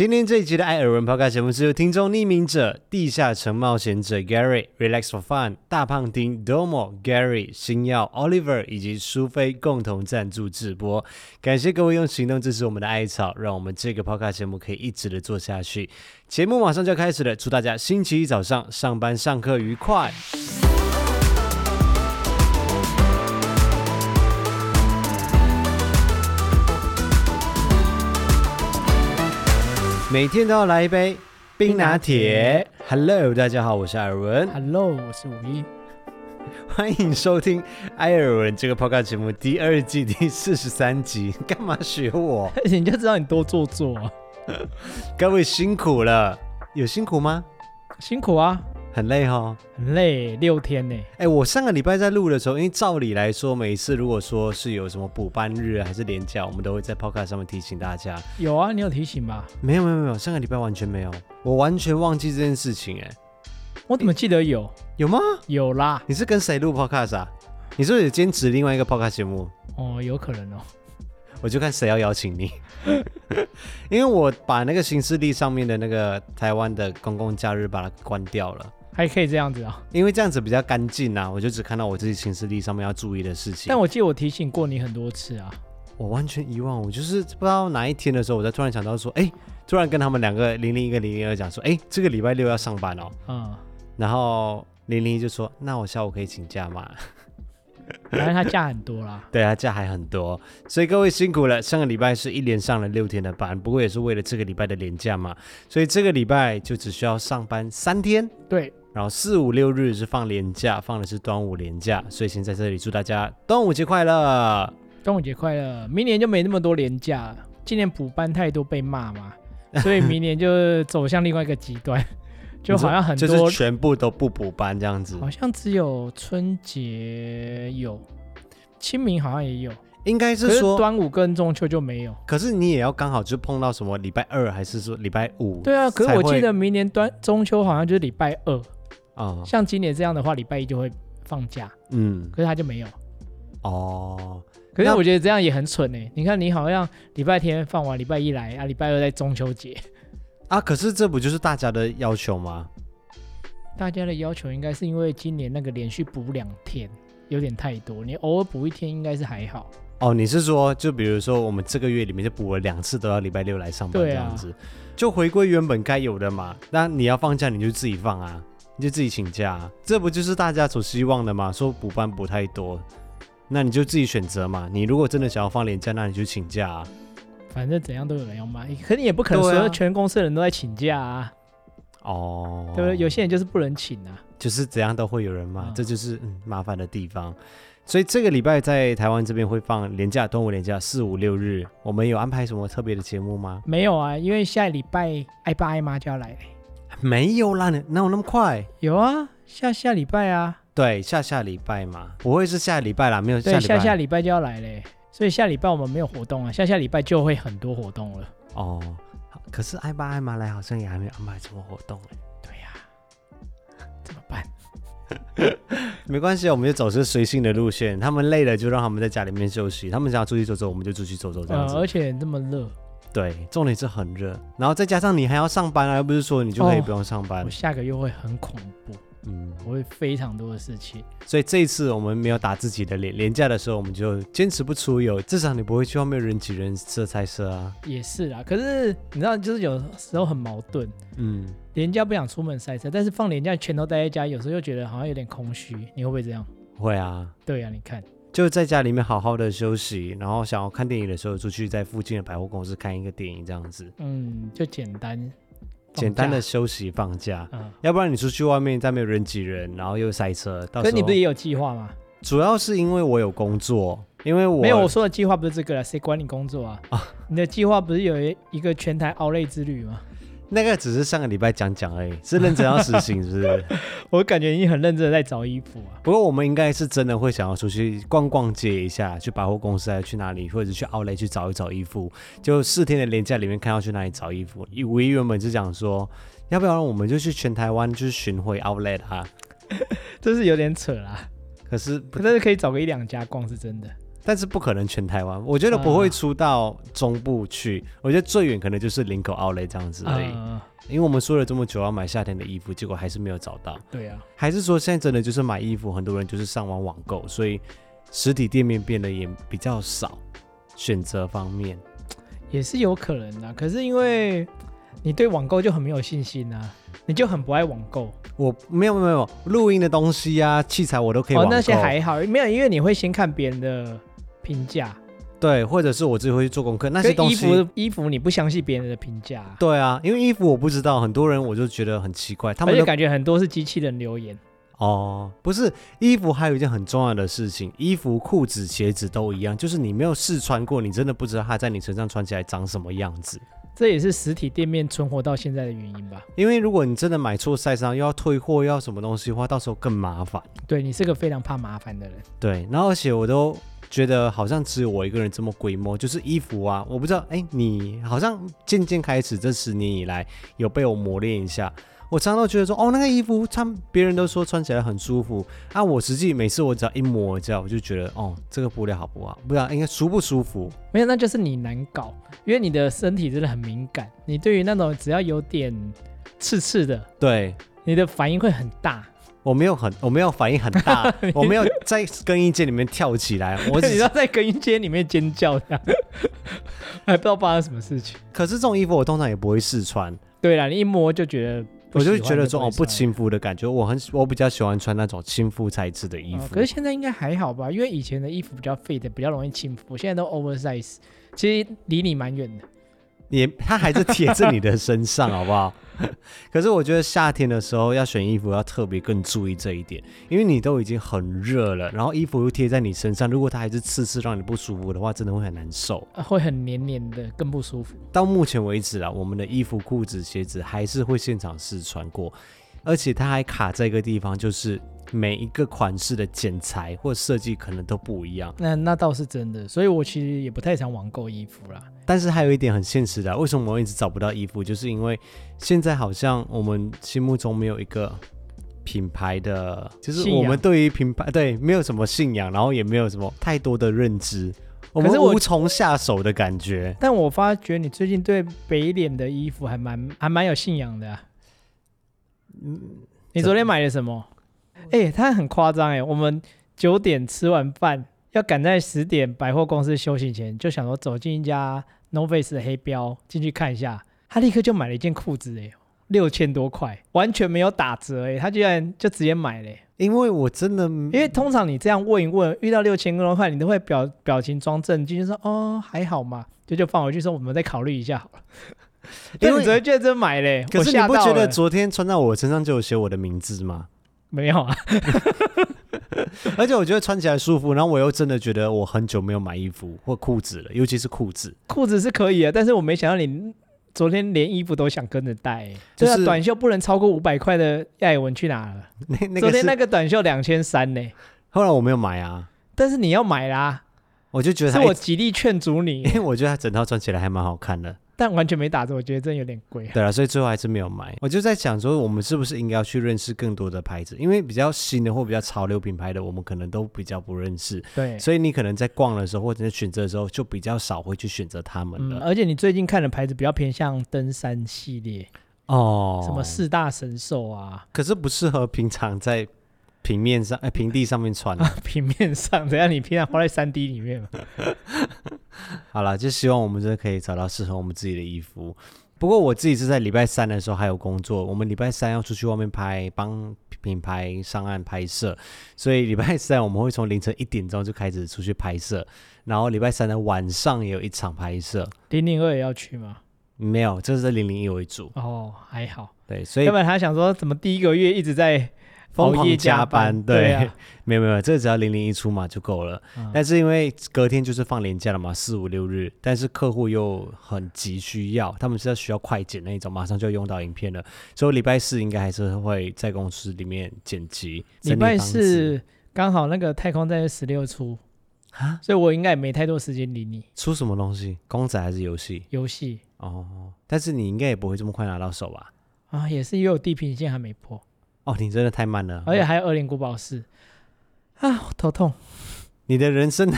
今天这一集的艾尔文 Podcast 节目是由听众匿名者、地下城冒险者 Gary、Relax for Fun、大胖丁、Domo、Gary、星耀、Oliver 以及苏菲共同赞助直播。感谢各位用行动支持我们的艾草，让我们这个 Podcast 节目可以一直的做下去。节目马上就要开始了，祝大家星期一早上上班上课愉快。每天都要来一杯冰拿铁。Hello，大家好，我是艾尔文。Hello，我是五一。欢迎收听艾尔文这个 Podcast 节目第二季第四十三集。干嘛学我？你就知道你多做作啊！各位辛苦了，有辛苦吗？辛苦啊。很累哈，很累，六天呢。哎，我上个礼拜在录的时候，因为照理来说，每一次如果说是有什么补班日还是连假，我们都会在 Podcast 上面提醒大家。有啊，你有提醒吧？没有没有没有，上个礼拜完全没有，我完全忘记这件事情。哎，我怎么记得有？有吗？有啦。你是跟谁录 Podcast 啊？你是不是有兼职另外一个 Podcast 节目？哦，有可能哦。我就看谁要邀请你，因为我把那个行事历上面的那个台湾的公共假日把它关掉了。还可以这样子啊，因为这样子比较干净啊，我就只看到我自己行事历上面要注意的事情。但我记得我提醒过你很多次啊，我完全遗忘，我就是不知道哪一天的时候，我才突然想到说，哎，突然跟他们两个零零一跟零零二讲说，哎，这个礼拜六要上班哦。嗯。然后零零一就说，那我下午可以请假吗？反正他假很多啦，对啊，假还很多，所以各位辛苦了。上个礼拜是一连上了六天的班，不过也是为了这个礼拜的连假嘛，所以这个礼拜就只需要上班三天。对，然后四五六日是放年假，放的是端午连假，所以先在这里祝大家端午节快乐，端午节快乐。明年就没那么多连假了，今年补班太多被骂嘛，所以明年就走向另外一个极端。就好像很多就是全部都不补班这样子，好像只有春节有，清明好像也有，应该是说端午跟中秋就没有。可是你也要刚好就碰到什么礼拜二，还是说礼拜五？对啊，可是我记得明年端中秋好像就是礼拜二啊，嗯、像今年这样的话，礼拜一就会放假。嗯，可是他就没有。哦，可是我觉得这样也很蠢呢！你看你好像礼拜天放完，礼拜一来啊，礼拜二在中秋节。啊！可是这不就是大家的要求吗？大家的要求应该是因为今年那个连续补两天有点太多，你偶尔补一天应该是还好。哦，你是说，就比如说我们这个月里面就补了两次，都要礼拜六来上班这样子，啊、就回归原本该有的嘛？那你要放假你就自己放啊，你就自己请假啊，这不就是大家所希望的吗？说补班补太多，那你就自己选择嘛。你如果真的想要放年假，那你就请假啊。反正怎样都有人要骂，可你也不可能说全公司的人都在请假啊。哦，对不对？有些人就是不能请啊，就是怎样都会有人骂，嗯、这就是嗯麻烦的地方。所以这个礼拜在台湾这边会放年假，端午年假四五六日，我们有安排什么特别的节目吗？没有啊，因为下礼拜爱爸爱妈就要来。没有啦，哪有那么快？有啊，下下礼拜啊。对，下下礼拜嘛，不会是下礼拜啦，没有下礼拜。对，下下礼拜就要来嘞。所以下礼拜我们没有活动啊，下下礼拜就会很多活动了。哦，可是艾巴、艾玛来好像也还没有安排什么活动哎。对呀，怎么办？没关系，我们就走是随性的路线。他们累了就让他们在家里面休息，他们想要出去走走，我们就出去走走这样子。而且这么热。对，重点是很热，然后再加上你还要上班啊，又不是说你就可以不用上班。我下个月会很恐怖。嗯，我会非常多的事情，所以这一次我们没有打自己的脸。廉价的时候，我们就坚持不出游，至少你不会去外面人挤人、塞菜色啊。也是啊，可是你知道，就是有时候很矛盾。嗯，廉价不想出门塞车，但是放廉价全都待在家，有时候又觉得好像有点空虚。你会不会这样？会啊。对啊，你看，就在家里面好好的休息，然后想要看电影的时候，出去在附近的百货公司看一个电影，这样子。嗯，就简单。简单的休息放假，嗯，要不然你出去外面再没有人挤人，然后又塞车。可是你不是也有计划吗？主要是因为我有工作，因为我没有我说的计划不是这个了，谁管你工作啊？啊，你的计划不是有一个全台 Outlet 之旅吗？那个只是上个礼拜讲讲而已，是认真要实行，是不是？我感觉你很认真的在找衣服啊。不过我们应该是真的会想要出去逛逛街一下，去百货公司，还是去哪里，或者去 Outlet 去找一找衣服。就四天的连假里面，看要去哪里找衣服。我原本就讲说，要不要我们就去全台湾就是巡回 Outlet 啊？这是有点扯啦。可是，但是可以找个一两家逛是真的。但是不可能全台湾，我觉得不会出到中部去，啊、我觉得最远可能就是林口奥莱这样子而已。啊、因为我们说了这么久要买夏天的衣服，结果还是没有找到。对啊，还是说现在真的就是买衣服，很多人就是上网网购，所以实体店面变得也比较少，选择方面也是有可能的。可是因为你对网购就很没有信心啊，你就很不爱网购。我没有没有没有录音的东西啊，器材我都可以网购。哦，那些还好，没有，因为你会先看别人的评价。对，或者是我自己会去做功课。那些东西，衣服衣服你不相信别人的评价。对啊，因为衣服我不知道，很多人我就觉得很奇怪，他们就感觉很多是机器人留言。哦，不是，衣服还有一件很重要的事情，衣服、裤子、鞋子都一样，就是你没有试穿过，你真的不知道它在你身上穿起来长什么样子。这也是实体店面存活到现在的原因吧？因为如果你真的买错 size，又要退货，又要什么东西的话，到时候更麻烦。对，你是个非常怕麻烦的人。对，然后而且我都觉得好像只有我一个人这么龟毛，就是衣服啊，我不知道，哎，你好像渐渐开始这十年以来有被我磨练一下。我常常都觉得说，哦，那个衣服穿，别人都说穿起来很舒服啊。我实际每次我只要一摸一下，我就觉得，哦，这个布料好不好？不知道应该舒不舒服？没有，那就是你难搞，因为你的身体真的很敏感。你对于那种只要有点刺刺的，对，你的反应会很大。我没有很，我没有反应很大，我没有在更衣间里面跳起来，我只要在更衣间里面尖叫，这样 还不知道发生什么事情。可是这种衣服我通常也不会试穿。对啦，你一摸就觉得。我就觉得这种不亲肤的感觉，我很我比较喜欢穿那种亲肤材质的衣服。哦。可是现在应该还好吧？因为以前的衣服比较 fit，比较容易亲肤，现在都 oversize，其实离你蛮远的。也，它还是贴在你的身上，好不好？可是我觉得夏天的时候要选衣服要特别更注意这一点，因为你都已经很热了，然后衣服又贴在你身上，如果它还是刺刺让你不舒服的话，真的会很难受，会很黏黏的，更不舒服。到目前为止啊，我们的衣服、裤子、鞋子还是会现场试穿过，而且它还卡在一个地方，就是。每一个款式的剪裁或设计可能都不一样，那那倒是真的，所以我其实也不太想网购衣服啦。但是还有一点很现实的，为什么我一直找不到衣服？就是因为现在好像我们心目中没有一个品牌的，就是我们对于品牌对没有什么信仰，然后也没有什么太多的认知，我们无从下手的感觉。但我发觉你最近对北脸的衣服还蛮还蛮有信仰的啊。嗯，你昨天买了什么？哎、欸，他很夸张哎！我们九点吃完饭，要赶在十点百货公司休息前，就想说走进一家 No Face 的黑标进去看一下。他立刻就买了一件裤子哎，六千多块，完全没有打折哎，他居然就直接买了。因为我真的，因为通常你这样问一问，遇到六千多块，你都会表表情装正经，就说哦还好嘛，就就放回去说我们再考虑一下好了。因为你昨天就真买嘞，可是你不觉得昨天穿在我身上就有写我的名字吗？没有啊，而且我觉得穿起来舒服，然后我又真的觉得我很久没有买衣服或裤子了，尤其是裤子。裤子是可以啊，但是我没想到你昨天连衣服都想跟着带，就是、对啊，短袖不能超过五百块的艾尔文去哪了？那那个昨天那个短袖两千三呢，后来我没有买啊，但是你要买啦，我就觉得是我极力劝阻你，因为我觉得它整套穿起来还蛮好看的。但完全没打折，我觉得真有点贵。对啊，所以最后还是没有买。我就在想说，我们是不是应该要去认识更多的牌子？因为比较新的或比较潮流品牌的，我们可能都比较不认识。对，所以你可能在逛的时候或者在选择的时候，就比较少会去选择他们了。嗯，而且你最近看的牌子比较偏向登山系列哦，什么四大神兽啊，可是不适合平常在。平面上，哎、欸，平地上面穿、啊。平面上，怎样？你平常花在三 D 里面吗？好了，就希望我们真的可以找到适合我们自己的衣服。不过我自己是在礼拜三的时候还有工作，我们礼拜三要出去外面拍，帮品牌上岸拍摄，所以礼拜三我们会从凌晨一点钟就开始出去拍摄，然后礼拜三的晚上也有一场拍摄。零零二也要去吗？没有，这是在零零一为主。哦，还好。对，所以要不然他想说，怎么第一个月一直在。疯狂加班，对，对啊、没有没有，这个只要零零一出嘛就够了。嗯、但是因为隔天就是放年假了嘛，四五六日，但是客户又很急需要，他们是要需要快剪那一种，马上就要用到影片了，所以礼拜四应该还是会在公司里面剪辑。礼拜四刚好那个太空战士十六出啊，所以我应该也没太多时间理你。出什么东西？公仔还是游戏？游戏哦，但是你应该也不会这么快拿到手吧？啊，也是，因为我地平线还没破。哦，你真的太慢了，而且还有恶灵古堡四啊，头痛。你的人生，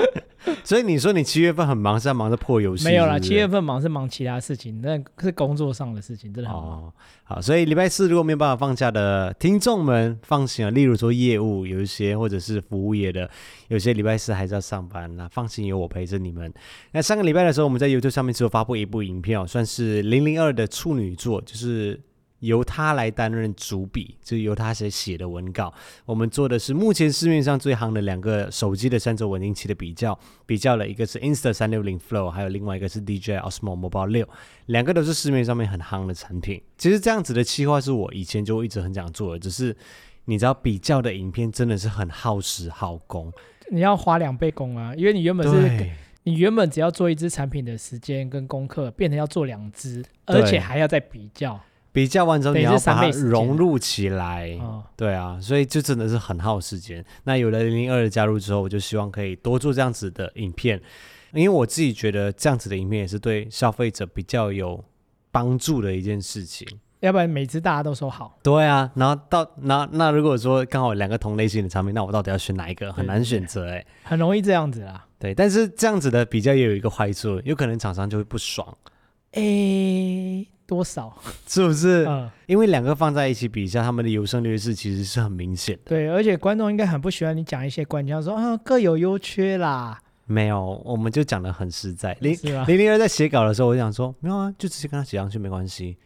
所以你说你七月份很忙，是在忙着破游戏？没有啦，七月份忙是忙其他事情，那是工作上的事情，真的很忙。哦，好，所以礼拜四如果没有办法放假的听众们放心啊，例如说业务有一些或者是服务业的，有些礼拜四还是要上班，那放心有我陪着你们。那上个礼拜的时候，我们在 YouTube 上面只有发布一部影片，算是零零二的处女作，就是。由他来担任主笔，就是由他写写的文稿。我们做的是目前市面上最夯的两个手机的三轴稳定器的比较，比较了一个是 Insta 三六零 Flow，还有另外一个是 DJI Osmo Mobile 六，两个都是市面上面很夯的产品。其实这样子的企划是我以前就一直很想做的，只是你知道比较的影片真的是很耗时耗工，你要花两倍工啊，因为你原本是你原本只要做一支产品的时间跟功课，变成要做两支，而且还要再比较。比较完之后，你要把它融入起来，对啊，所以就真的是很耗时间。那有了零零二的加入之后，我就希望可以多做这样子的影片，因为我自己觉得这样子的影片也是对消费者比较有帮助的一件事情。要不然每次大家都说好，对啊，然后到那那如果说刚好两个同类型的产品，那我到底要选哪一个？很难选择哎，很容易这样子啦。对，但是这样子的比较也有一个坏处，有可能厂商就会不爽。诶。多少是不是？嗯，因为两个放在一起比下，他们的优胜劣势其实是很明显的。对，而且观众应该很不喜欢你讲一些关键，说啊各有优缺啦。没有，我们就讲的很实在。零零零二在写稿的时候，我就想说没有啊，就直接跟他写上去没关系，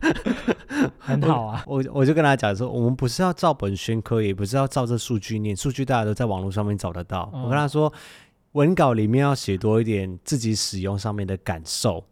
很好啊。我我就跟他讲说，我们不是要照本宣科，也不是要照这数据念，数据大家都在网络上面找得到。嗯，我跟他说，文稿里面要写多一点自己使用上面的感受。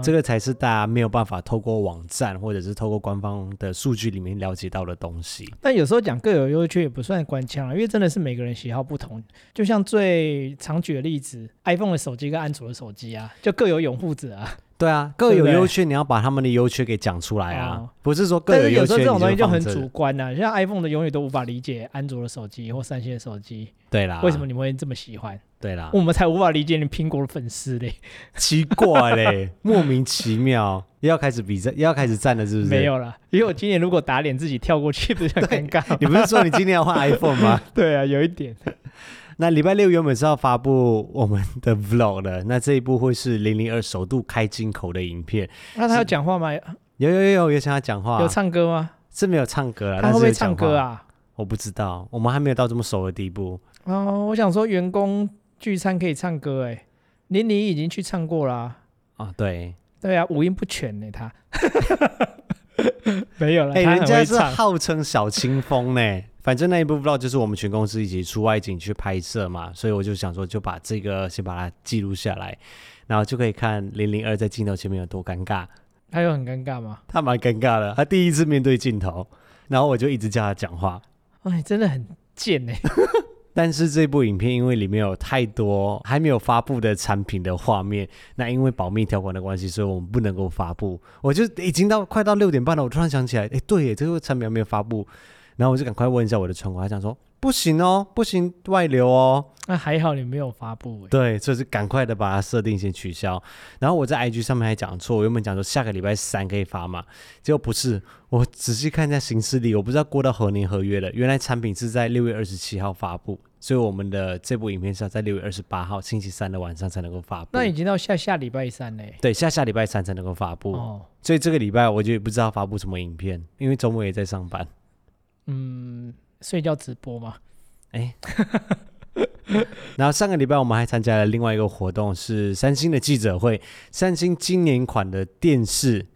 这个才是大家没有办法透过网站或者是透过官方的数据里面了解到的东西。但有时候讲各有优缺也不算官腔啊，因为真的是每个人喜好不同。就像最常举的例子，iPhone 的手机跟安卓的手机啊，就各有拥护者啊。对啊，各有优缺，你要把他们的优缺给讲出来啊，哦、不是说各有优缺。但是有时候这种东西就很主观呐、啊，像 iPhone 的永远都无法理解安卓的手机或三星的手机。对啦，为什么你们会这么喜欢？对啦，我们才无法理解你苹果的粉丝嘞，奇怪嘞，莫名其妙，又要开始比赛，又要开始战了，是不是？没有啦，因为我今年如果打脸自己跳过去，不是很尴尬？你不是说你今年要换 iPhone 吗？对啊，有一点。那礼拜六原本是要发布我们的 Vlog 的，那这一部会是零零二首度开金口的影片。那他要讲话吗？有有有有想要讲话。有唱歌吗？是没有唱歌啊。他会不会唱歌啊？我不知道，我们还没有到这么熟的地步。哦，我想说员工聚餐可以唱歌哎，林妮已经去唱过啦。啊，哦、对。对啊，五音不全呢，他。没有了，哎、欸，人家是号称小清风呢。反正那一部 vlog 就是我们全公司一起出外景去拍摄嘛，所以我就想说，就把这个先把它记录下来，然后就可以看零零二在镜头前面有多尴尬。他有很尴尬吗？他蛮尴尬的，他第一次面对镜头，然后我就一直叫他讲话。哎，真的很贱哎。但是这部影片因为里面有太多还没有发布的产品的画面，那因为保密条款的关系，所以我们不能够发布。我就已经到快到六点半了，我突然想起来，哎，对耶，这个产品还没有发布。然后我就赶快问一下我的窗口，他想说不行哦，不行外流哦。那还好你没有发布。对，所以是赶快的把它设定先取消。然后我在 IG 上面还讲错，我原本讲说下个礼拜三可以发嘛，结果不是。我仔细看一下行事历，我不知道过到何年何月了。原来产品是在六月二十七号发布，所以我们的这部影片是要在六月二十八号星期三的晚上才能够发布。那已经到下下礼拜三嘞。对，下下礼拜三才能够发布。哦。所以这个礼拜我就不知道发布什么影片，因为周末也在上班。嗯，睡觉直播吗？哎，然后上个礼拜我们还参加了另外一个活动，是三星的记者会。三星今年款的电视，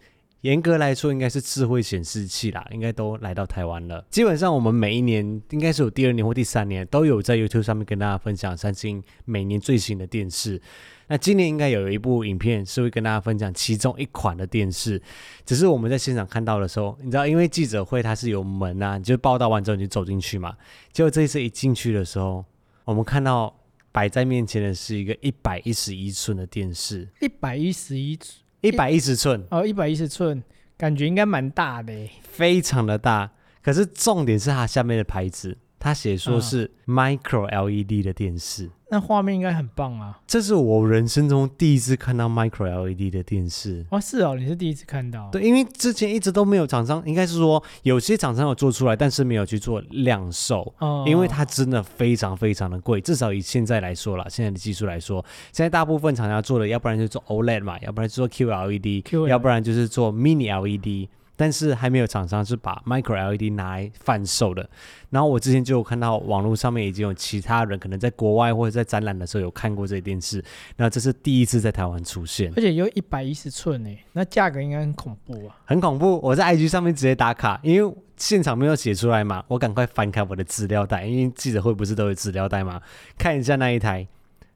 严格来说应该是智慧显示器啦，应该都来到台湾了。基本上我们每一年，应该是有第二年或第三年，都有在 YouTube 上面跟大家分享三星每年最新的电视。那今年应该有一部影片是会跟大家分享其中一款的电视，只是我们在现场看到的时候，你知道，因为记者会它是有门啊，你就报道完之后你就走进去嘛。结果这一次一进去的时候，我们看到摆在面前的是一个一百一十一寸的电视，一百一十一寸，一百一十寸。哦，一百一十寸，感觉应该蛮大的，非常的大。可是重点是它下面的牌子，他写说是 Micro LED 的电视。那画面应该很棒啊！这是我人生中第一次看到 Micro LED 的电视哦，是哦，你是第一次看到？对，因为之前一直都没有厂商，应该是说有些厂商有做出来，但是没有去做量售，哦，因为它真的非常非常的贵，至少以现在来说了，现在的技术来说，现在大部分厂家做的，要不然就做 OLED 嘛，要不然就做 QLED，要不然就是做 Mini LED。但是还没有厂商是把 Micro LED 拿来贩售的。然后我之前就有看到网络上面已经有其他人可能在国外或者在展览的时候有看过这电视，那这是第一次在台湾出现，而且有一百一十寸诶，那价格应该很恐怖啊！很恐怖，我在 IG 上面直接打卡，因为现场没有写出来嘛，我赶快翻开我的资料袋，因为记者会不是都有资料袋嘛，看一下那一台，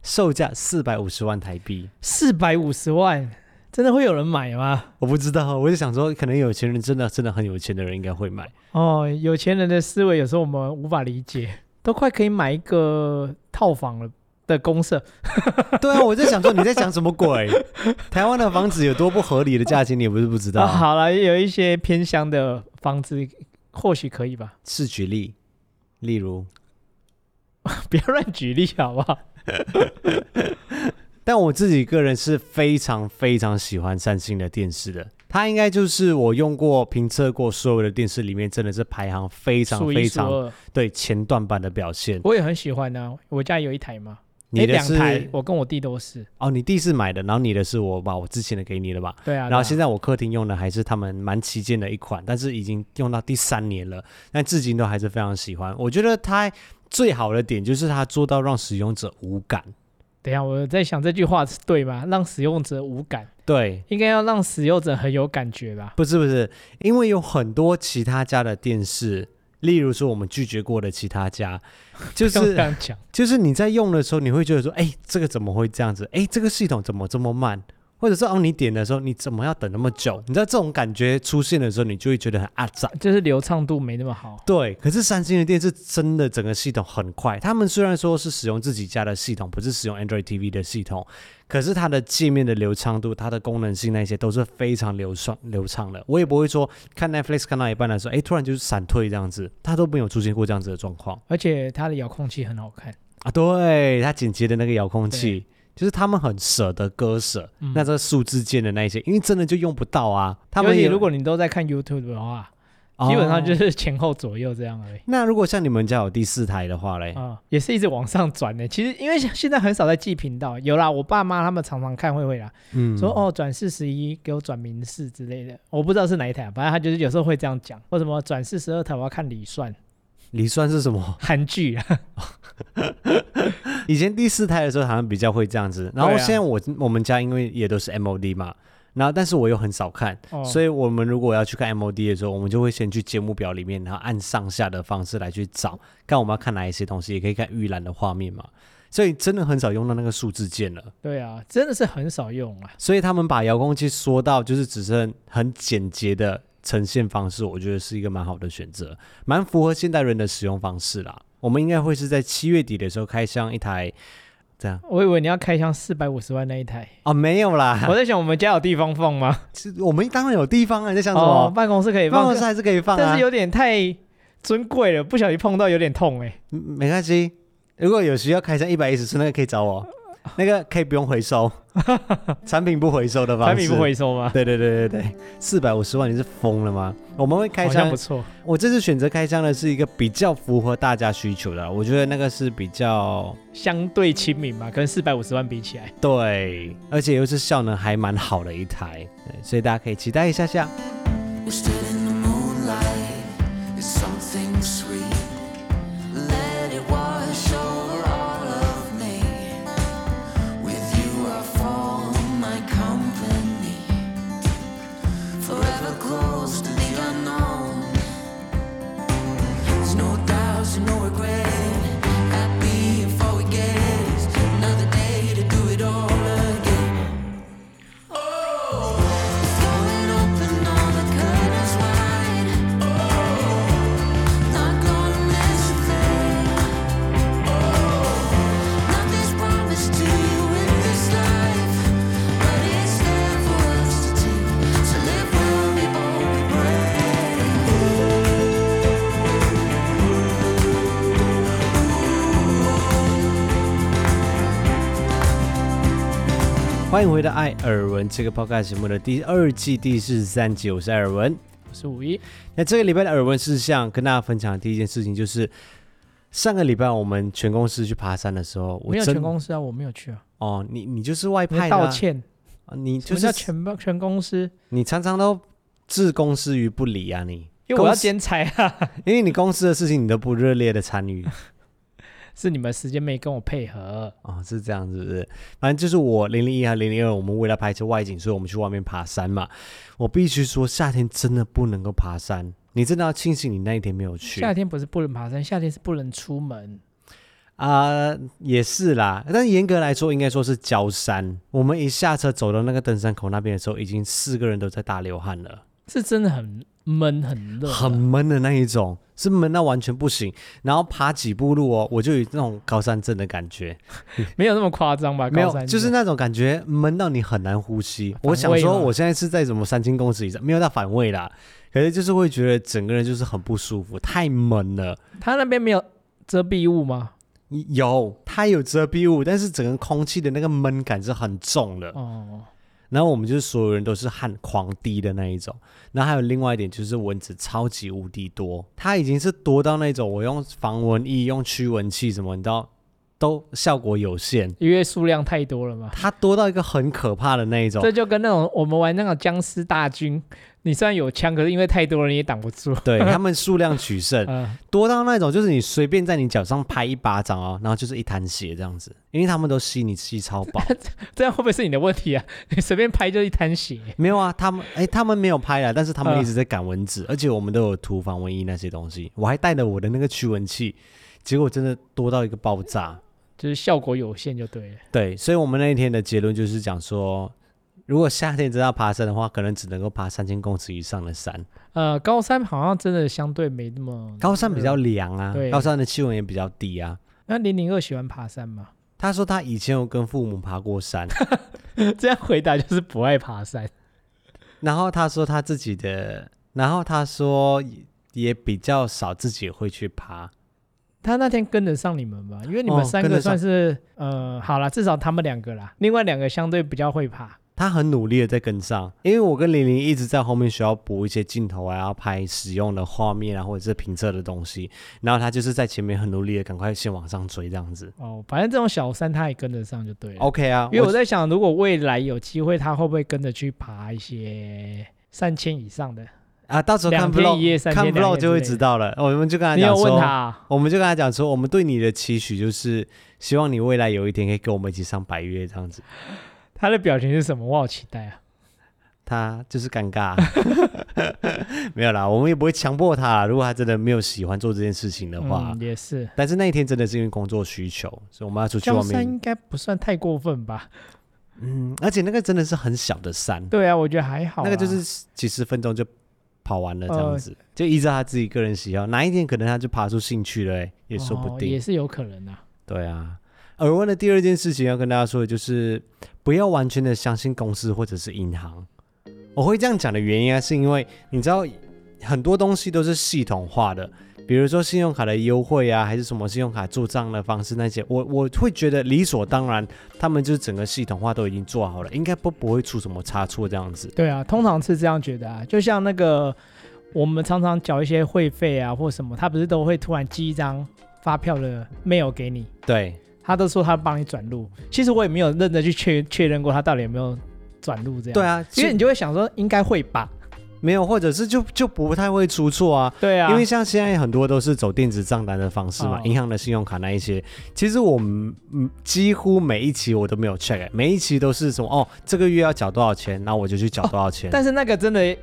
售价四百五十万台币，四百五十万。真的会有人买吗？我不知道，我就想说，可能有钱人真的真的很有钱的人应该会买。哦，有钱人的思维有时候我们无法理解，都快可以买一个套房了的公社。对啊，我在想说你在讲什么鬼？台湾的房子有多不合理的价钱，你也不是不知道。哦，好了，有一些偏乡的房子或许可以吧。是举例，例如，不要乱举例好不好？但我自己个人是非常非常喜欢三星的电视的，它应该就是我用过、评测过所有的电视里面，真的是排行非常非常对前段版的表现。我也很喜欢啊，我家有一台嘛，你的是、欸、两台，我跟我弟都是。哦，你弟是买的，然后你的是我把我之前的给你了吧？对啊。然后现在我客厅用的还是他们蛮旗舰的一款，但是已经用到第三年了，但至今都还是非常喜欢。我觉得它最好的点就是它做到让使用者无感。等一下，我在想这句话是对吗？让使用者无感，对，应该要让使用者很有感觉吧？不是不是，因为有很多其他家的电视，例如说我们拒绝过的其他家，就是这样讲，就是你在用的时候，你会觉得说，哎，这个怎么会这样子？哎，这个系统怎么这么慢？或者是哦，你点的时候，你怎么要等那么久？你知道这种感觉出现的时候，你就会觉得很阿杂，就是流畅度没那么好。对，可是三星的电视真的整个系统很快。他们虽然说是使用自己家的系统，不是使用 Android TV 的系统，可是它的界面的流畅度、它的功能性那些都是非常流畅流畅的。我也不会说看 Netflix 看到一半的时候，哎，突然就是闪退这样子，它都没有出现过这样子的状况。而且它的遥控器很好看啊，对，它紧接的那个遥控器。就是他们很舍得割舍，嗯、那这数字键的那一些，因为真的就用不到啊。他们如果你都在看 YouTube 的话，哦、基本上就是前后左右这样而已。那如果像你们家有第四台的话嘞，啊、哦，也是一直往上转的。其实因为现在很少在记频道，有啦，我爸妈他们常常看会会啦，嗯，说哦转四十一给我转民视之类的，我不知道是哪一台，反正他就是有时候会这样讲，或什么转四十二台我要看理算。李算是什么？韩剧啊。以前第四胎的时候好像比较会这样子，然后现在我、啊、我们家因为也都是 MOD 嘛，然后但是我又很少看，哦、所以我们如果要去看 MOD 的时候，我们就会先去节目表里面，然后按上下的方式来去找，看我们要看哪一些东西，也可以看预览的画面嘛，所以真的很少用到那个数字键了。对啊，真的是很少用啊。所以他们把遥控器缩到就是只剩很简洁的呈现方式，我觉得是一个蛮好的选择，蛮符合现代人的使用方式啦。我们应该会是在七月底的时候开箱一台，这样。我以为你要开箱四百五十万那一台哦，没有啦。我在想，我们家有地方放吗？我们当然有地方啊，你在想什么？哦，办公室可以放，办公室还是可以放啊，但是有点太尊贵了，不小心碰到有点痛哎。没关系，如果有需要开箱一百一十寸，那个可以找我。那个可以不用回收，产品不回收的方式。产品不回收吗？对对对对对，四百五十万你是疯了吗？我们会开箱，不错。我这次选择开箱的是一个比较符合大家需求的，我觉得那个是比较相对亲民嘛，跟四百五十万比起来。对，而且又是效能还蛮好的一台，对，所以大家可以期待一下下。欢迎回到艾尔文这个 podcast 节目的第二季第四十三集，我是艾尔文，我是五一。那这个礼拜的耳闻事项跟大家分享的第一件事情就是，上个礼拜我们全公司去爬山的时候，我没有全公司啊，我没有去啊。哦，你你就是外派道歉。你就是叫全全公司，你常常都置公司于不理啊！你因为我要剪彩啊，因为你公司的事情你都不热烈的参与，是你们时间没跟我配合哦，是这样子是不是？反正就是我零零一和零零二，我们为了拍摄外景，所以我们去外面爬山嘛。我必须说，夏天真的不能够爬山，你真的要庆幸你那一天没有去。夏天不是不能爬山，夏天是不能出门。啊、呃，也是啦，但严格来说，应该说是焦山。我们一下车走到那个登山口那边的时候，已经四个人都在大流汗了，是真的很闷、很热、很闷的那一种，是闷到完全不行。然后爬几步路哦，我就有那种高山症的感觉，没有那么夸张吧？没有，就是那种感觉闷到你很难呼吸。我想说，我现在是在什么三千公尺以上，没有到反胃啦，可是就是会觉得整个人就是很不舒服，太闷了。他那边没有遮蔽物吗？有，他有遮蔽物，但是整个空气的那个闷感是很重的。哦，然后我们就是所有人都是汗狂滴的那一种。然后还有另外一点就是蚊子超级无敌多，它已经是多到那种我用防蚊液、用驱蚊器什么，你知道，都效果有限，因为数量太多了嘛。它多到一个很可怕的那一种。这就跟那种我们玩那种僵尸大军。你虽然有枪，可是因为太多人，你也挡不住。对，他们数量取胜，呃、多到那种就是你随便在你脚上拍一巴掌哦，然后就是一滩血这样子，因为他们都吸你吸超饱。这样会不会是你的问题啊？你随便拍就一滩血？没有啊，他们哎，他们没有拍啊，但是他们一直在赶蚊子，呃、而且我们都有涂防蚊液那些东西，我还带了我的那个驱蚊器，结果真的多到一个爆炸，就是效果有限就对了。对，所以我们那一天的结论就是讲说。如果夏天真要爬山的话，可能只能够爬三千公尺以上的山。呃，高山好像真的相对没那么高山比较凉啊，对高山的气温也比较低啊。那零零二喜欢爬山吗？他说他以前有跟父母爬过山，这样回答就是不爱爬山。然后他说他自己的，然后他说也比较少自己会去爬。他那天跟得上你们吧？因为你们三个算是、哦、呃，好了，至少他们两个啦，另外两个相对比较会爬。他很努力的在跟上，因为我跟玲玲一直在后面需要补一些镜头啊，要拍使用的画面啊，或者是评测的东西，然后他就是在前面很努力的赶快先往上追这样子。哦，反正这种小三他也跟得上就对了。OK 啊，因为我在想，如果未来有机会，他会不会跟着去爬一些三千以上的啊？到时候看 vlog 看 vlog 就会知道了。我们就跟他讲说？我们就跟他讲说，我们对你的期许就是希望你未来有一天可以跟我们一起上百月这样子。他的表情是什么？我好期待啊！他就是尴尬，没有啦，我们也不会强迫他。如果他真的没有喜欢做这件事情的话，嗯、也是。但是那一天真的是因为工作需求，所以我们要出去外面。山应该不算太过分吧？嗯，而且那个真的是很小的山。对啊，我觉得还好。那个就是几十分钟就跑完了，这样子，呃、就依照他自己个人喜好，哪一天可能他就爬出兴趣了，也说不定，哦、也是有可能啊。对啊。耳闻的第二件事情要跟大家说的就是，不要完全的相信公司或者是银行。我会这样讲的原因啊，是因为你知道很多东西都是系统化的，比如说信用卡的优惠啊，还是什么信用卡做账的方式那些，我我会觉得理所当然，他们就是整个系统化都已经做好了，应该不不会出什么差错这样子。对啊，通常是这样觉得啊，就像那个我们常常缴一些会费啊或什么，他不是都会突然寄一张发票的 mail 给你？对，他都说他帮你转入，其实我也没有认真去确确认过他到底有没有。转入这样，对啊，因为你就会想说应该会吧，没有，或者是就就不太会出错啊。对啊，因为像现在很多都是走电子账单的方式嘛，银、哦、行的信用卡那一些，其实我们嗯几乎每一期我都没有 check，每一期都是什么哦，这个月要缴多少钱，然后我就去缴多少钱。哦、但是那个真的。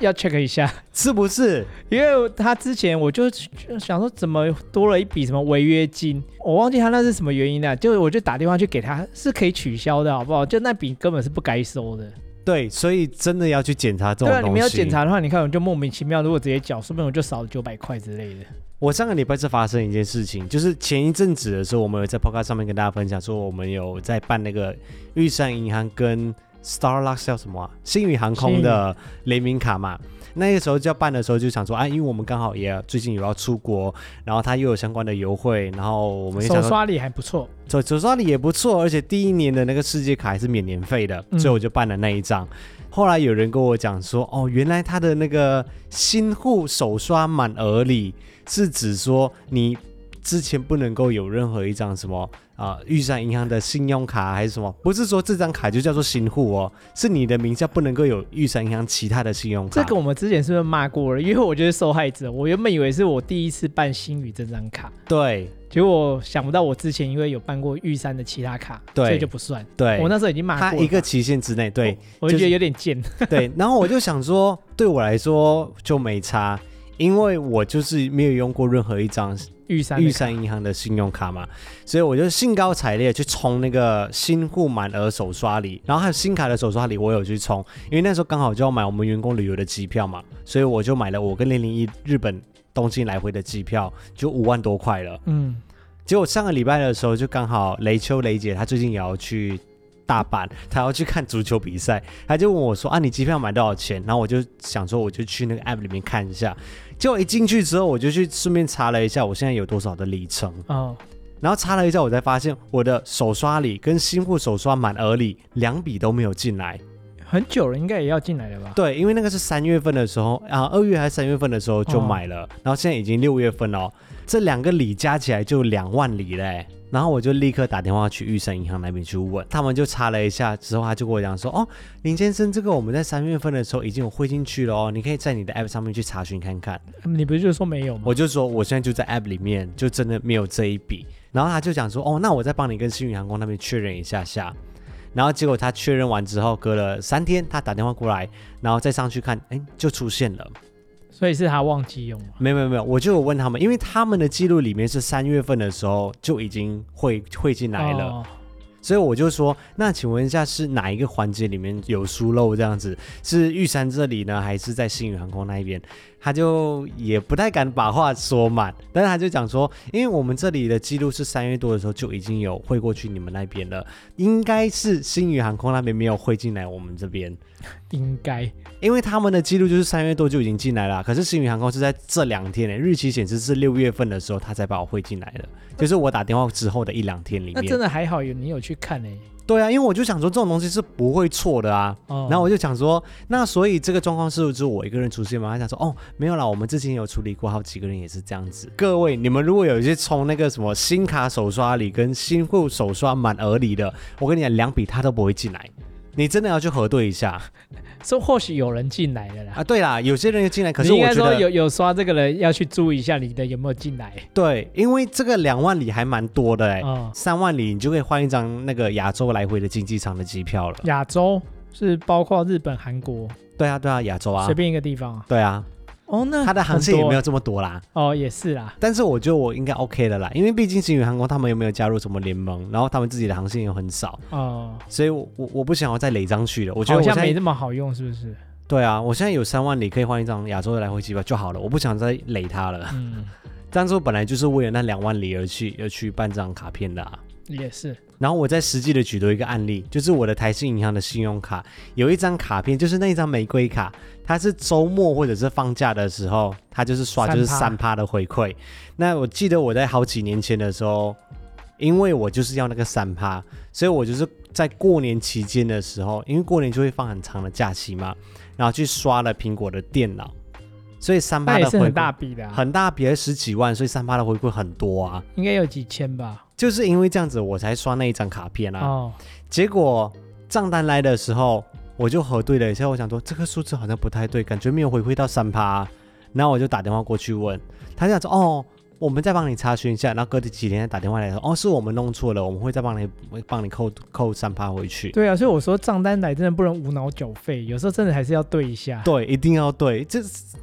要 check 一下是不是？因为他之前我就想说，怎么多了一笔什么违约金？我忘记他那是什么原因了。就我就打电话去给他，是可以取消的，好不好？就那笔根本是不该收的。对，所以真的要去检查这种东西。对啊，你们要检查的话，你看我就莫名其妙，如果直接缴，说不定我就少了九百块之类的。我上个礼拜是发生一件事情，就是前一阵子的时候，我们有在 Podcast 上面跟大家分享说，我们有在办那个玉山银行跟。Starlux 叫什么、啊？星宇航空的联名卡嘛。那个时候就要办的时候，就想说，啊，因为我们刚好也最近有要出国，然后他又有相关的优惠，然后我们手刷礼还不错，手手刷礼也不错，而且第一年的那个世界卡还是免年费的，所以我就办了那一张。嗯、后来有人跟我讲说，哦，原来他的那个新户手刷满额礼是指说你之前不能够有任何一张什么。啊，玉山银行的信用卡还是什么？不是说这张卡就叫做新户哦，是你的名下不能够有玉山银行其他的信用卡。这个我们之前是不是骂过了？因为我觉得受害者，我原本以为是我第一次办新宇这张卡，对，结果想不到我之前因为有办过玉山的其他卡，对，所以就不算。对，我那时候已经骂过了。他一个期限之内，对，我，我就觉得有点贱。对，然后我就想说，对我来说就没差，因为我就是没有用过任何一张。玉山玉山银行的信用卡嘛，所以我就兴高采烈去充那个新户满额手刷礼，然后还有新卡的手刷礼，我有去充，因为那时候刚好就要买我们员工旅游的机票嘛，所以我就买了我跟零零一日本东京来回的机票，就五万多块了。嗯，结果上个礼拜的时候就刚好雷秋雷姐她最近也要去大阪，他要去看足球比赛，他就问我说啊，你机票买多少钱？然后我就想说我就去那个 app 里面看一下。结果一进去之后，我就去顺便查了一下，我现在有多少的里程。哦，然后查了一下，我才发现我的手刷里跟新户手刷满额里两笔都没有进来。很久了，应该也要进来了吧？对，因为那个是三月份的时候啊，二月还是三月份的时候就买了，哦、然后现在已经六月份了，这两个礼加起来就两万里嘞。然后我就立刻打电话去玉山银行那边去问，他们就查了一下之后，他就跟我讲说：“哦，林先生，这个我们在三月份的时候已经有汇进去了哦，你可以在你的 app 上面去查询看看。”你不是就说没有吗？我就说我现在就在 app 里面，就真的没有这一笔。然后他就讲说：“哦，那我再帮你跟星宇航空那边确认一下下。”然后结果他确认完之后，隔了三天，他打电话过来，然后再上去看，哎，就出现了。所以是他忘记用了？没有没有没有，我就有问他们，因为他们的记录里面是三月份的时候就已经汇汇进来了，哦、所以我就说，那请问一下是哪一个环节里面有疏漏这样子？是玉山这里呢，还是在星宇航空那一边？他就也不太敢把话说满，但是他就讲说，因为我们这里的记录是三月多的时候就已经有汇过去你们那边了，应该是星宇航空那边没有汇进来我们这边，应该，因为他们的记录就是三月多就已经进来了，可是星宇航空是在这两天诶，日期显示是六月份的时候他才把我汇进来的，就是我打电话之后的一两天里面，那真的还好有你有去看呢。对啊，因为我就想说这种东西是不会错的啊，哦、然后我就想说，那所以这个状况是不是我一个人出现吗？他想说，哦，没有啦，我们之前有处理过，好几个人也是这样子。各位，你们如果有一些充那个什么新卡手刷里跟新户手刷满额里的，我跟你讲，两笔他都不会进来。你真的要去核对一下，说或许有人进来了啦。啊，对啦，有些人要进来，可是我觉得应该说有有刷这个人要去注意一下你的有没有进来。对，因为这个两万里还蛮多的哎，哦、三万里你就可以换一张那个亚洲来回的经济舱的机票了。亚洲是包括日本、韩国？对啊，对啊，亚洲啊，随便一个地方啊。对啊。哦，那它的航线也没有这么多啦。哦，也是啦。但是我觉得我应该 OK 的啦，因为毕竟星宇航空他们有没有加入什么联盟，然后他们自己的航线又很少。哦。所以我我我不想要再累张去了。我觉得我好像没这么好用，是不是？对啊，我现在有三万里可以换一张亚洲的来回机票就好了，我不想再累它了。嗯。当初本来就是为了那两万里而去而去办这张卡片的啊。也是。然后我再实际的举多一个案例，就是我的台新银行的信用卡有一张卡片，就是那一张玫瑰卡，它是周末或者是放假的时候，他就是刷就是三趴的回馈。那我记得我在好几年前的时候，因为我就是要那个三趴，所以我就是在过年期间的时候，因为过年就会放很长的假期嘛，然后去刷了苹果的电脑，所以三趴的回馈很大笔的，很大笔，十几万，所以三趴的回馈很多啊，应该有几千吧。就是因为这样子，我才刷那一张卡片啊。哦。结果账单来的时候，我就核对了一下，我想说这个数字好像不太对，感觉没有回馈到三趴。然后我就打电话过去问，他就想说哦。我们再帮你查询一下，然后隔几天打电话来说，哦，是我们弄错了，我们会再帮你帮你扣扣三趴回去。对啊，所以我说账单来真的不能无脑缴费，有时候真的还是要对一下。对，一定要对，这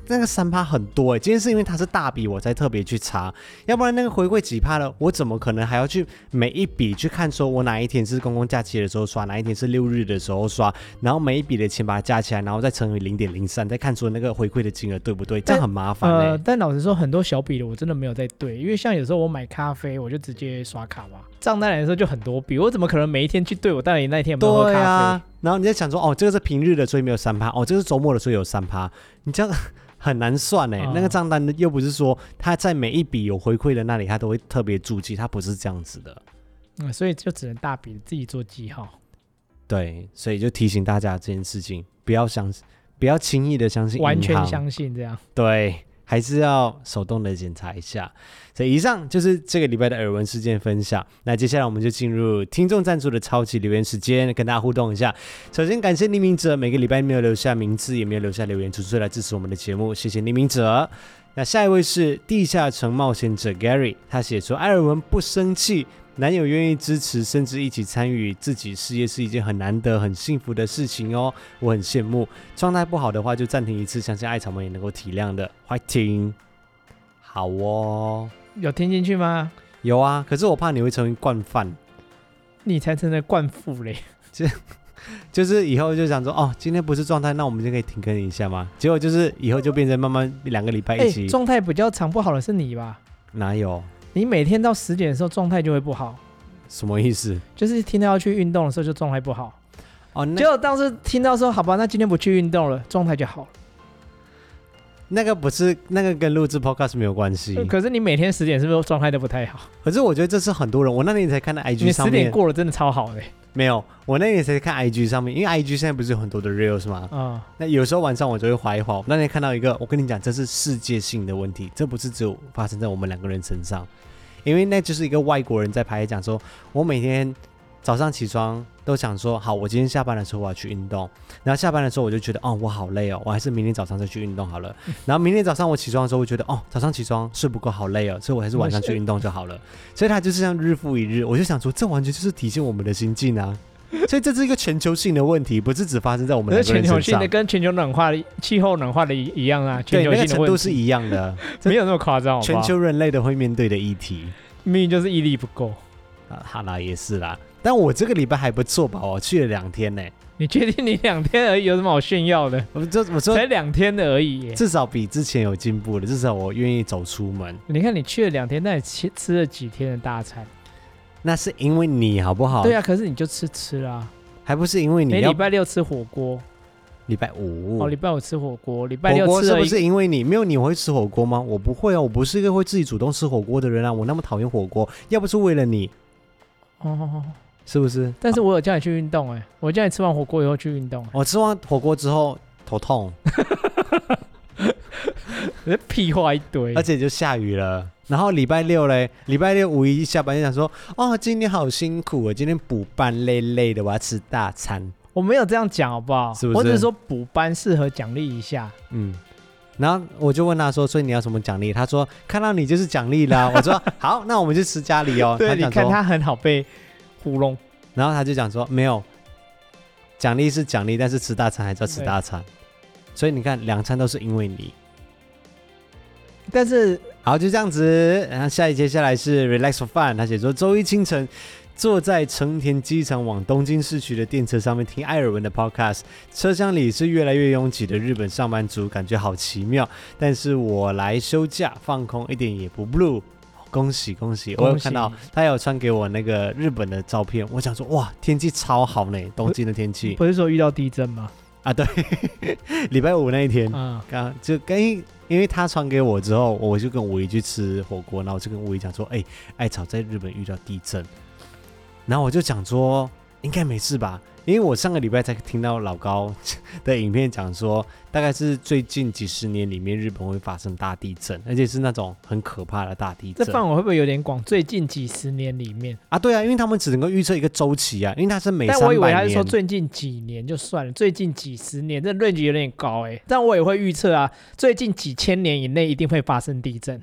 那个三趴很多哎，今天是因为它是大笔，我才特别去查，要不然那个回馈几趴了，我怎么可能还要去每一笔去看，说我哪一天是公共假期的时候刷，哪一天是六日的时候刷，然后每一笔的钱把它加起来，然后再乘以零点零三，再看出那个回馈的金额对不对？这样很麻烦。呃，但老实说，很多小笔的我真的没有在。在对，因为像有时候我买咖啡，我就直接刷卡嘛，账单来的时候就很多笔，我怎么可能每一天去对？我到底那一天有没有喝咖啡？啊、然后你在想说，哦，这个是平日的，所以没有三趴，哦，这个是周末的，所以有三趴，你这样 很难算哎，嗯、那个账单又不是说他在每一笔有回馈的那里，他都会特别注记，他不是这样子的，嗯，所以就只能大笔自己做记号。对，所以就提醒大家这件事情，不要相信，不要轻易的相信，完全相信这样。对。还是要手动的检查一下。所以以上就是这个礼拜的耳闻事件分享。那接下来我们就进入听众赞助的超级留言时间，跟大家互动一下。首先感谢匿名者，每个礼拜没有留下名字，也没有留下留言，纯粹来支持我们的节目，谢谢匿名者。那下一位是地下城冒险者 Gary，他写说艾尔文不生气。男友愿意支持，甚至一起参与自己事业是一件很难得、很幸福的事情哦，我很羡慕。状态不好的话就暂停一次，相信艾草们也能够体谅的。欢迎，好哦，有听进去吗？有啊，可是我怕你会成为惯犯，你才成为惯妇嘞。就 就是以后就想说，哦，今天不是状态，那我们就可以停更一下吗？结果就是以后就变成慢慢两个礼拜一起。状态比较长不好的是你吧？哪有？你每天到十点的时候状态就会不好，什么意思？就是听到要去运动的时候就状态不好。哦，那结果当时听到说好吧，那今天不去运动了，状态就好了。那个不是那个跟录制 podcast 没有关系。可是你每天十点是不是状态都不太好？可是我觉得这是很多人，我那天才看到 IG 上面，你十点过了真的超好的。没有，我那天才看 IG 上面，因为 IG 现在不是有很多的 reels 吗？啊、嗯，那有时候晚上我就会划一滑。那天看到一个，我跟你讲，这是世界性的问题，这不是只有发生在我们两个人身上。因为那就是一个外国人在拍，讲说，我每天早上起床都想说，好，我今天下班的时候我要去运动，然后下班的时候我就觉得，哦，我好累哦，我还是明天早上再去运动好了。然后明天早上我起床的时候，我觉得，哦，早上起床睡不够，好累哦，所以我还是晚上去运动就好了。所以他就是这样日复一日，我就想说，这完全就是体现我们的心境啊。所以这是一个全球性的问题，不是只发生在我们两个人身上。全球性的跟全球暖化的气候暖化的一一样啊，全球性的度是一样的，没有那么夸张。全球人类都会面对的议题，命运就是毅力不够啊。好啦，也是啦。但我这个礼拜还不错吧？我去了两天呢、欸。你确定你两天而已有什么好炫耀的？我这我说才两天的而已，至少比之前有进步了。至少我愿意走出门。你看你去了两天，那你吃吃了几天的大餐？那是因为你好不好？对啊，可是你就吃吃啦。还不是因为你要礼拜六吃火锅，礼拜五哦，礼拜五吃火锅，礼拜六吃是不是因为你没有你会吃火锅吗？我不会啊，我不是一个会自己主动吃火锅的人啊，我那么讨厌火锅，要不是为了你，哦，是不是？但是我有叫你去运动哎、欸，我叫你吃完火锅以后去运动。我吃完火锅之后头痛，屁话一堆，而且就下雨了。然后礼拜六嘞，礼拜六五一下班就想说，哦，今天好辛苦啊，今天补班累累的，我要吃大餐。我没有这样讲，好不好？是不是？我只是说补班适合奖励一下。嗯，然后我就问他说，所以你要什么奖励？他说看到你就是奖励啦。我说 好，那我们就吃家里哦。对，你看他很好被糊弄。然后他就讲说没有，奖励是奖励，但是吃大餐还是要吃大餐。所以你看，两餐都是因为你。但是。好，就这样子。然后下一接下来是 Relax for Fun，他写说周一清晨坐在成田机场往东京市区的电车上面听艾尔文的 Podcast，车厢里是越来越拥挤的日本上班族，感觉好奇妙。但是我来休假放空，一点也不 blue。恭喜恭喜！我有看到他有传给我那个日本的照片，我想说哇，天气超好呢，东京的天气。不是说遇到地震吗？啊，对，礼拜五那一天，嗯，刚就跟因为他传给我之后，我就跟吴仪去吃火锅，然后我就跟吴仪讲说，哎，艾草在日本遇到地震，然后我就讲说，应该没事吧。因为我上个礼拜才听到老高的影片讲说，大概是最近几十年里面日本会发生大地震，而且是那种很可怕的大地震。这范围会不会有点广？最近几十年里面啊，对啊，因为他们只能够预测一个周期啊，因为它是每三百年。但我以为他是说最近几年就算了，最近几十年这 range 有点高哎、欸。但我也会预测啊，最近几千年以内一定会发生地震。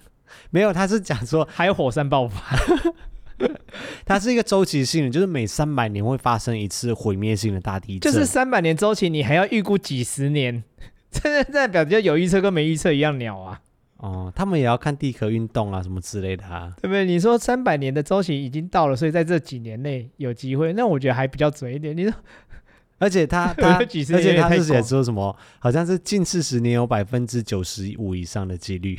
没有，他是讲说还有火山爆发。它是一个周期性的，就是每三百年会发生一次毁灭性的大地震。就是三百年周期，你还要预估几十年，这代表就有预测跟没预测一样鸟啊！哦，他们也要看地壳运动啊，什么之类的啊，对不对？你说三百年的周期已经到了，所以在这几年内有机会，那我觉得还比较准一点。你说，而且他他，而且他是写说什么，好像是近四十年有百分之九十五以上的几率。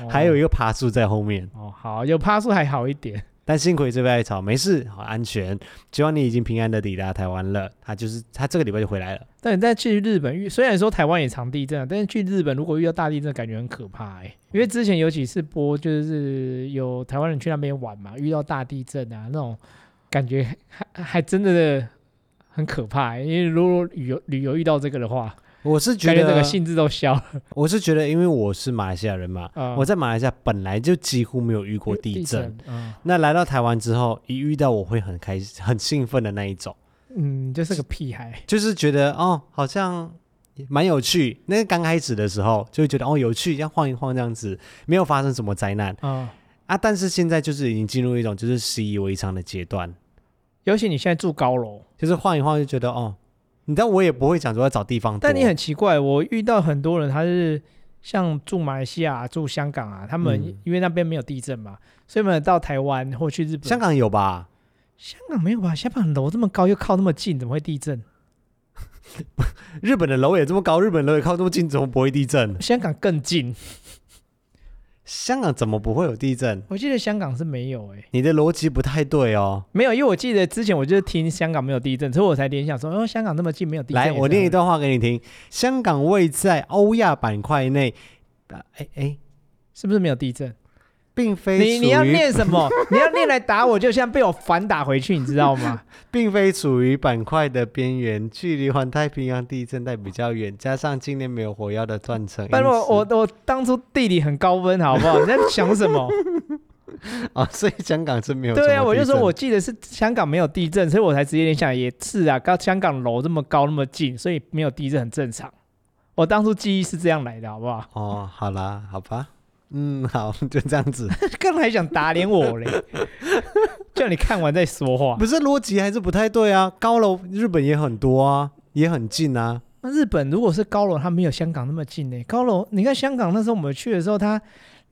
哦、还有一个爬树在后面。哦，好，有爬树还好一点。但幸亏这边艾草没事，好安全。希望你已经平安的抵达台湾了。他就是他这个礼拜就回来了。但你再去日本，虽然说台湾也常地震啊，但是去日本如果遇到大地震，感觉很可怕哎、因为之前有几次播，就是有台湾人去那边玩嘛，遇到大地震啊，那种感觉还还真的很可怕、因为如果旅游旅游遇到这个的话。我是觉得这个兴致都消了。我是觉得，因为我是马来西亚人嘛，嗯、我在马来西亚本来就几乎没有遇过地震。地震嗯、那来到台湾之后，一遇到我会很开心、很兴奋的那一种。嗯，就是个屁孩，就是觉得哦，好像蛮有趣。那个刚开始的时候，就会觉得哦有趣，要晃一晃这样子，没有发生什么灾难。嗯、啊，但是现在就是已经进入一种就是习以为常的阶段。尤其你现在住高楼，就是晃一晃就觉得哦。你知道我也不会讲说要找地方，但你很奇怪，我遇到很多人，他是像住马来西亚、住香港啊，他们因为那边没有地震嘛，嗯、所以他们到台湾或去日本。香港有吧？香港没有吧？香港楼这么高又靠那么近，怎么会地震？日本的楼也这么高，日本楼也靠这么近，怎么不会地震？香港更近。香港怎么不会有地震？我记得香港是没有诶、欸。你的逻辑不太对哦。没有，因为我记得之前我就是听香港没有地震，所以我才联想说，哦，香港那么近没有地震。来，我念一段话给你听：香港位在欧亚板块内，哎哎，是不是没有地震？并非你你要念什么？你要念来打我，就像被我反打回去，你知道吗？并非处于板块的边缘，距离环太平洋地震带比较远，加上今年没有火药的断层。但是我我我当初地理很高分，好不好？你在想什么？啊，所以香港是没有。对啊，我就说我记得是香港没有地震，所以我才直接联想，也是啊，刚香港楼这么高那么近，所以没有地震很正常。我当初记忆是这样来的，好不好？哦，好啦，好吧。嗯，好，就这样子。刚才还想打脸我嘞，叫你看完再说话。不是逻辑还是不太对啊？高楼日本也很多啊，也很近啊。那日本如果是高楼，它没有香港那么近呢。高楼，你看香港那时候我们去的时候，它。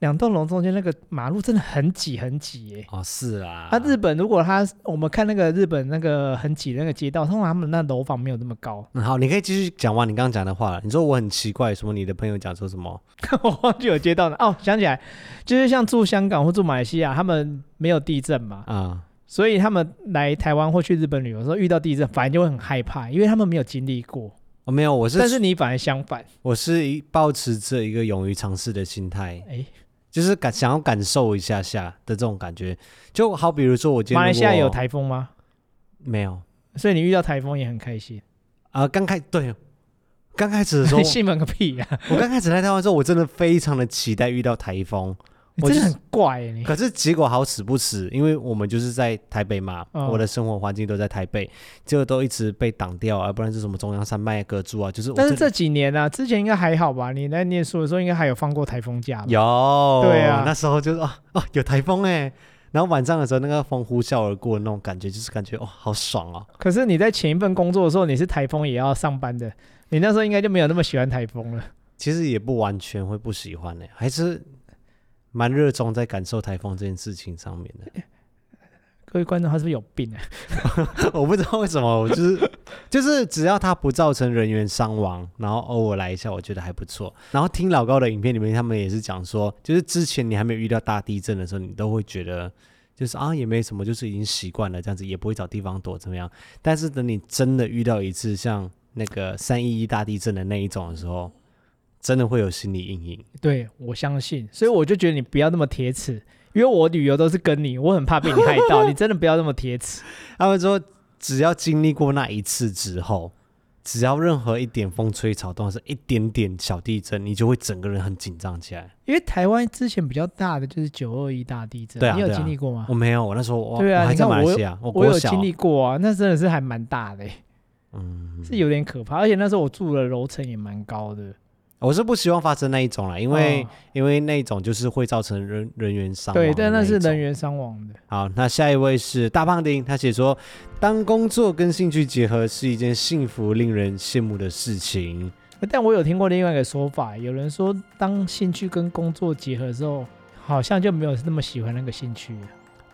两栋楼中间那个马路真的很挤很挤耶！哦，是啊。那、啊、日本如果他我们看那个日本那个很挤的那个街道，通常他们那楼房没有那么高。嗯，好，你可以继续讲完你刚刚讲的话了。你说我很奇怪，什么？你的朋友讲说什么？我忘记有街道了。哦，想起来，就是像住香港或住马来西亚，他们没有地震嘛。啊、嗯。所以他们来台湾或去日本旅游的时候遇到地震，反而就会很害怕，因为他们没有经历过。哦，没有，我是。但是你反而相反。我是一抱持着一个勇于尝试的心态。哎。就是感想要感受一下下的这种感觉，就好比如说我今天马来西亚有台风吗？没有，所以你遇到台风也很开心啊。刚开对，刚开始的时候 兴奋个屁呀！我刚开始来台湾的时候，我真的非常的期待遇到台风。我真的很怪你，可是结果好死不死，因为我们就是在台北嘛，哦、我的生活环境都在台北，结果都一直被挡掉而，不然是什么中央山脉隔住啊，就是。但是这几年啊，之前应该还好吧？你在念书的时候，应该还有放过台风假吧？有，对啊，那时候就是哦哦，有台风哎，然后晚上的时候，那个风呼啸而过的那种感觉，就是感觉哦，好爽哦。可是你在前一份工作的时候，你是台风也要上班的，你那时候应该就没有那么喜欢台风了。其实也不完全会不喜欢呢，还是。蛮热衷在感受台风这件事情上面的，各位观众他是不是有病啊？我不知道为什么，我就是就是只要他不造成人员伤亡，然后偶尔来一下，我觉得还不错。然后听老高的影片里面，他们也是讲说，就是之前你还没有遇到大地震的时候，你都会觉得就是啊也没什么，就是已经习惯了这样子，也不会找地方躲怎么样。但是等你真的遇到一次像那个三一一大地震的那一种的时候，真的会有心理阴影，对，我相信，所以我就觉得你不要那么铁齿，因为我旅游都是跟你，我很怕被你害到，你真的不要那么铁齿。他们说，只要经历过那一次之后，只要任何一点风吹草动，是一点点小地震，你就会整个人很紧张起来。因为台湾之前比较大的就是九二一大地震，对啊，你有经历过吗？我没有，我那时候我对啊，我还在马来西亚，我我有经历过啊，那真的是还蛮大的，嗯，是有点可怕，而且那时候我住的楼层也蛮高的。我是不希望发生那一种啦，因为、哦、因为那一种就是会造成人人员伤亡。对，但那是人员伤亡的。好，那下一位是大胖丁，他写说，当工作跟兴趣结合是一件幸福、令人羡慕的事情。但我有听过另外一个说法，有人说，当兴趣跟工作结合之后，好像就没有那么喜欢那个兴趣。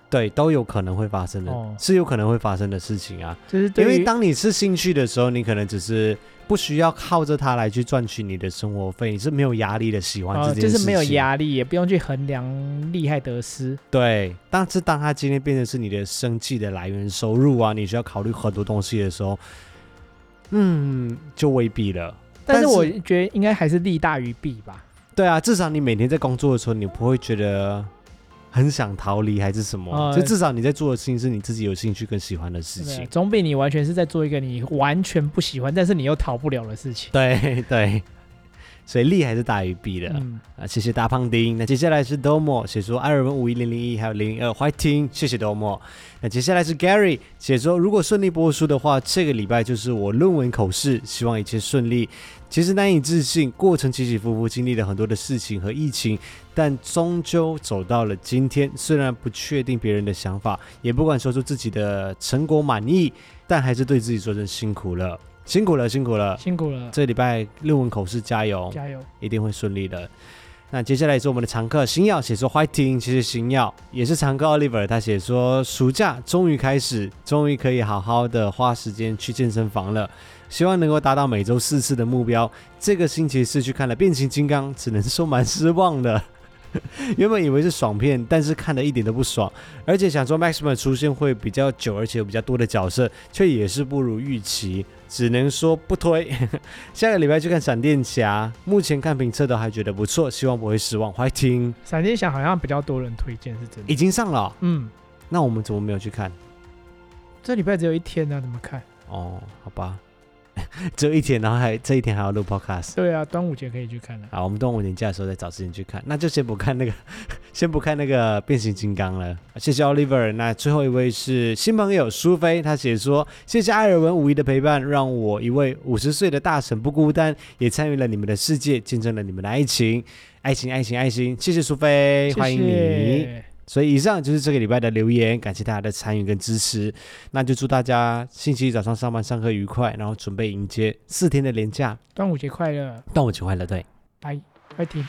对，都有可能会发生的，哦是有可能会发生的事情啊。就是对因为当你是兴趣的时候，你可能只是不需要靠着它来去赚取你的生活费，你是没有压力的喜欢这件事就是没有压力，也不用去衡量利害得失。对，但是当它今天变成是你的生计的来源收入啊，你需要考虑很多东西的时候，嗯，就未必了。但是我觉得应该还是利大于弊吧。对啊，至少你每天在工作的时候，你不会觉得很想逃离还是什么，呃、就至少你在做的事情是你自己有兴趣跟喜欢的事情，总比你完全是在做一个你完全不喜欢，但是你又逃不了的事情。对对。所以利还是大于弊的、嗯、啊！谢谢大胖丁。那接下来是 Domo 写说艾尔文五一零零一还有零零二欢迎听，谢谢 Domo。那接下来是 Gary 写说，如果顺利播出的话，这个礼拜就是我论文口试，希望一切顺利。其实难以置信，过程起起伏伏，经历了很多的事情和疫情，但终究走到了今天。虽然不确定别人的想法，也不敢说出自己的成果满意，但还是对自己说声辛苦了。辛苦了，辛苦了，辛苦了！这礼拜论文口试加油，加油，一定会顺利的。那接下来是我们的常客星耀写说欢迎，其实星耀也是常客 Oliver，他写说暑假终于开始，终于可以好好的花时间去健身房了，希望能够达到每周四次的目标。这个星期四去看了变形金刚，只能说蛮失望的。原本以为是爽片，但是看的一点都不爽，而且想说 Maximum 出现会比较久，而且有比较多的角色，却也是不如预期，只能说不推。下个礼拜去看闪电侠，目前看评测都还觉得不错，希望不会失望。欢迎听闪电侠好像比较多人推荐，是真的。已经上了，嗯，那我们怎么没有去看？这礼拜只有一天呢、啊，怎么看？哦，好吧。只有一天，然后还这一天还要录 podcast。对啊，端午节可以去看了。好，我们端午年假的时候再找时间去看。那就先不看那个，先不看那个变形金刚了。谢谢 Oliver。那最后一位是新朋友苏菲，他写说：谢谢艾尔文五一的陪伴，让我一位五十岁的大神不孤单，也参与了你们的世界，见证了你们的爱情，爱情，爱情，爱情。谢谢苏菲，谢谢欢迎你。所以以上就是这个礼拜的留言，感谢大家的参与跟支持。那就祝大家星期一早上上班上课愉快，然后准备迎接四天的连假。端午节快乐！端午节快乐，对，拜拜，听。